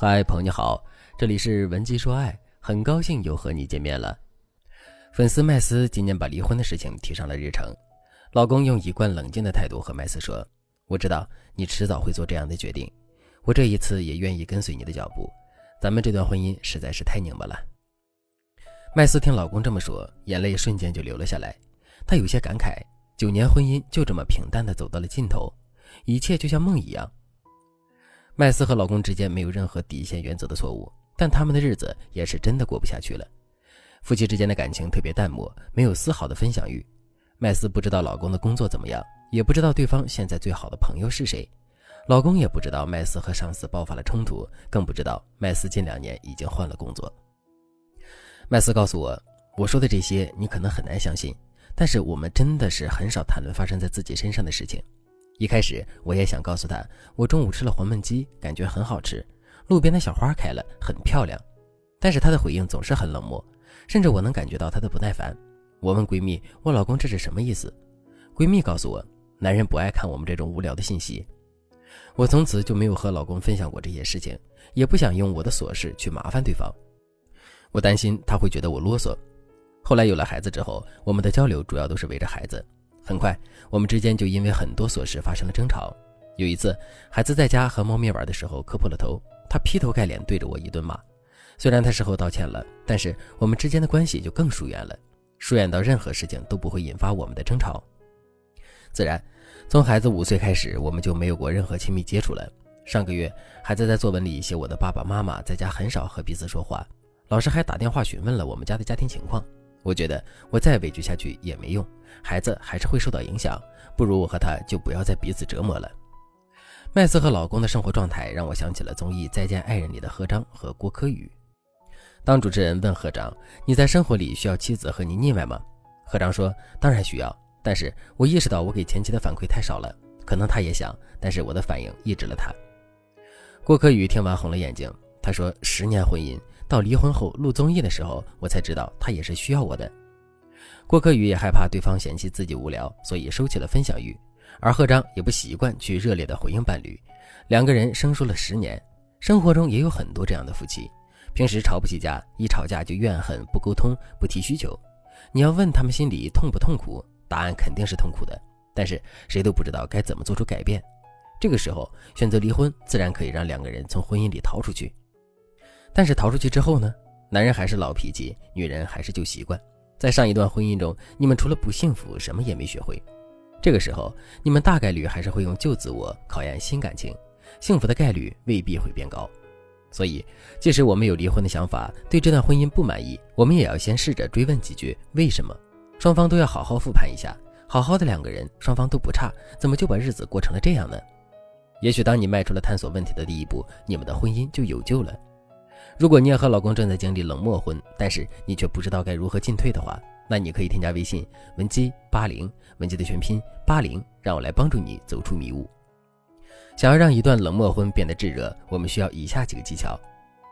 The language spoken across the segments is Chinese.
嗨，朋友你好，这里是文姬说爱，很高兴又和你见面了。粉丝麦斯今年把离婚的事情提上了日程，老公用一贯冷静的态度和麦斯说：“我知道你迟早会做这样的决定，我这一次也愿意跟随你的脚步。咱们这段婚姻实在是太拧巴了。”麦斯听老公这么说，眼泪瞬间就流了下来，他有些感慨：九年婚姻就这么平淡的走到了尽头，一切就像梦一样。麦斯和老公之间没有任何底线原则的错误，但他们的日子也是真的过不下去了。夫妻之间的感情特别淡漠，没有丝毫的分享欲。麦斯不知道老公的工作怎么样，也不知道对方现在最好的朋友是谁。老公也不知道麦斯和上司爆发了冲突，更不知道麦斯近两年已经换了工作。麦斯告诉我，我说的这些你可能很难相信，但是我们真的是很少谈论发生在自己身上的事情。一开始我也想告诉他，我中午吃了黄焖鸡，感觉很好吃。路边的小花开了，很漂亮。但是他的回应总是很冷漠，甚至我能感觉到他的不耐烦。我问闺蜜：“我老公这是什么意思？”闺蜜告诉我：“男人不爱看我们这种无聊的信息。”我从此就没有和老公分享过这些事情，也不想用我的琐事去麻烦对方。我担心他会觉得我啰嗦。后来有了孩子之后，我们的交流主要都是围着孩子。很快，我们之间就因为很多琐事发生了争吵。有一次，孩子在家和猫咪玩的时候磕破了头，他劈头盖脸对着我一顿骂。虽然他事后道歉了，但是我们之间的关系就更疏远了，疏远到任何事情都不会引发我们的争吵。自然，从孩子五岁开始，我们就没有过任何亲密接触了。上个月，孩子在作文里写我的爸爸妈妈在家很少和彼此说话，老师还打电话询问了我们家的家庭情况。我觉得我再委屈下去也没用，孩子还是会受到影响，不如我和他就不要再彼此折磨了。麦斯和老公的生活状态让我想起了综艺《再见爱人》里的何章和郭柯宇。当主持人问何章：“你在生活里需要妻子和你腻歪吗？”何章说：“当然需要，但是我意识到我给前妻的反馈太少了，可能他也想，但是我的反应抑制了他。”郭柯宇听完红了眼睛，他说：“十年婚姻。”到离婚后录综艺的时候，我才知道他也是需要我的。郭柯宇也害怕对方嫌弃自己无聊，所以收起了分享欲。而贺章也不习惯去热烈的回应伴侣。两个人生疏了十年，生活中也有很多这样的夫妻，平时吵不起架，一吵架就怨恨、不沟通、不提需求。你要问他们心里痛不痛苦，答案肯定是痛苦的。但是谁都不知道该怎么做出改变。这个时候选择离婚，自然可以让两个人从婚姻里逃出去。但是逃出去之后呢？男人还是老脾气，女人还是旧习惯。在上一段婚姻中，你们除了不幸福，什么也没学会。这个时候，你们大概率还是会用旧自我考验新感情，幸福的概率未必会变高。所以，即使我们有离婚的想法，对这段婚姻不满意，我们也要先试着追问几句：为什么？双方都要好好复盘一下。好好的两个人，双方都不差，怎么就把日子过成了这样呢？也许当你迈出了探索问题的第一步，你们的婚姻就有救了。如果你也和老公正在经历冷漠婚，但是你却不知道该如何进退的话，那你可以添加微信文姬八零，文姬的全拼八零，让我来帮助你走出迷雾。想要让一段冷漠婚变得炙热，我们需要以下几个技巧。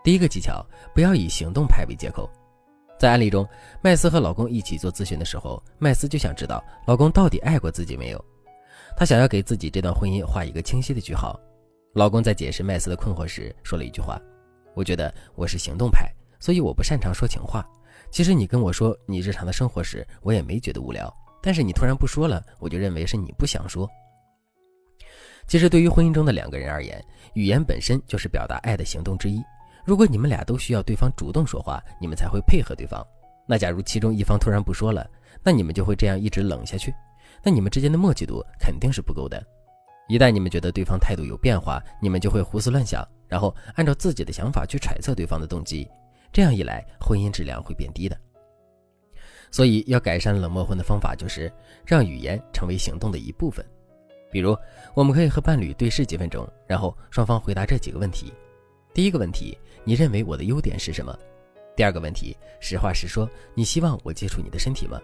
第一个技巧，不要以行动派为借口。在案例中，麦斯和老公一起做咨询的时候，麦斯就想知道老公到底爱过自己没有，他想要给自己这段婚姻画一个清晰的句号。老公在解释麦斯的困惑时，说了一句话。我觉得我是行动派，所以我不擅长说情话。其实你跟我说你日常的生活时，我也没觉得无聊。但是你突然不说了，我就认为是你不想说。其实对于婚姻中的两个人而言，语言本身就是表达爱的行动之一。如果你们俩都需要对方主动说话，你们才会配合对方。那假如其中一方突然不说了，那你们就会这样一直冷下去。那你们之间的默契度肯定是不够的。一旦你们觉得对方态度有变化，你们就会胡思乱想。然后按照自己的想法去揣测对方的动机，这样一来，婚姻质量会变低的。所以，要改善冷漠婚的方法就是让语言成为行动的一部分。比如，我们可以和伴侣对视几分钟，然后双方回答这几个问题：第一个问题，你认为我的优点是什么？第二个问题，实话实说，你希望我接触你的身体吗？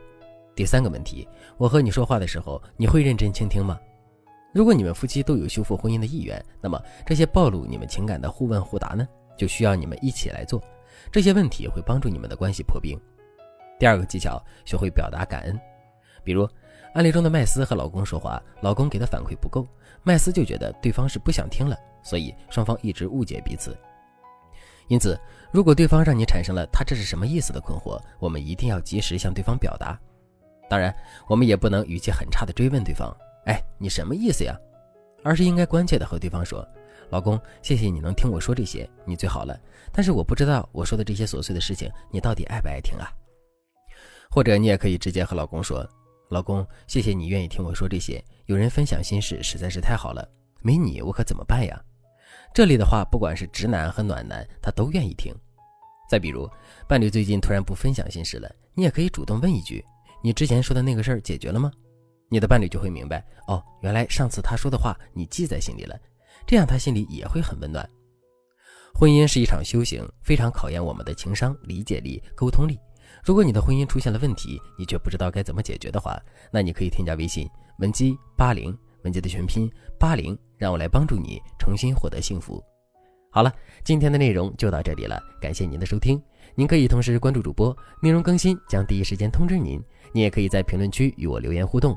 第三个问题，我和你说话的时候，你会认真倾听吗？如果你们夫妻都有修复婚姻的意愿，那么这些暴露你们情感的互问互答呢，就需要你们一起来做。这些问题会帮助你们的关系破冰。第二个技巧，学会表达感恩。比如案例中的麦斯和老公说话，老公给的反馈不够，麦斯就觉得对方是不想听了，所以双方一直误解彼此。因此，如果对方让你产生了他这是什么意思的困惑，我们一定要及时向对方表达。当然，我们也不能语气很差的追问对方：“哎，你什么意思呀？”而是应该关切的和对方说：“老公，谢谢你能听我说这些，你最好了。但是我不知道我说的这些琐碎的事情，你到底爱不爱听啊？”或者你也可以直接和老公说：“老公，谢谢你愿意听我说这些，有人分享心事实在是太好了，没你我可怎么办呀？”这里的话，不管是直男和暖男，他都愿意听。再比如，伴侣最近突然不分享心事了，你也可以主动问一句。你之前说的那个事儿解决了吗？你的伴侣就会明白哦，原来上次他说的话你记在心里了，这样他心里也会很温暖。婚姻是一场修行，非常考验我们的情商、理解力、沟通力。如果你的婚姻出现了问题，你却不知道该怎么解决的话，那你可以添加微信文姬八零，文姬的全拼八零，让我来帮助你重新获得幸福。好了，今天的内容就到这里了，感谢您的收听。您可以同时关注主播，内容更新将第一时间通知您。你也可以在评论区与我留言互动，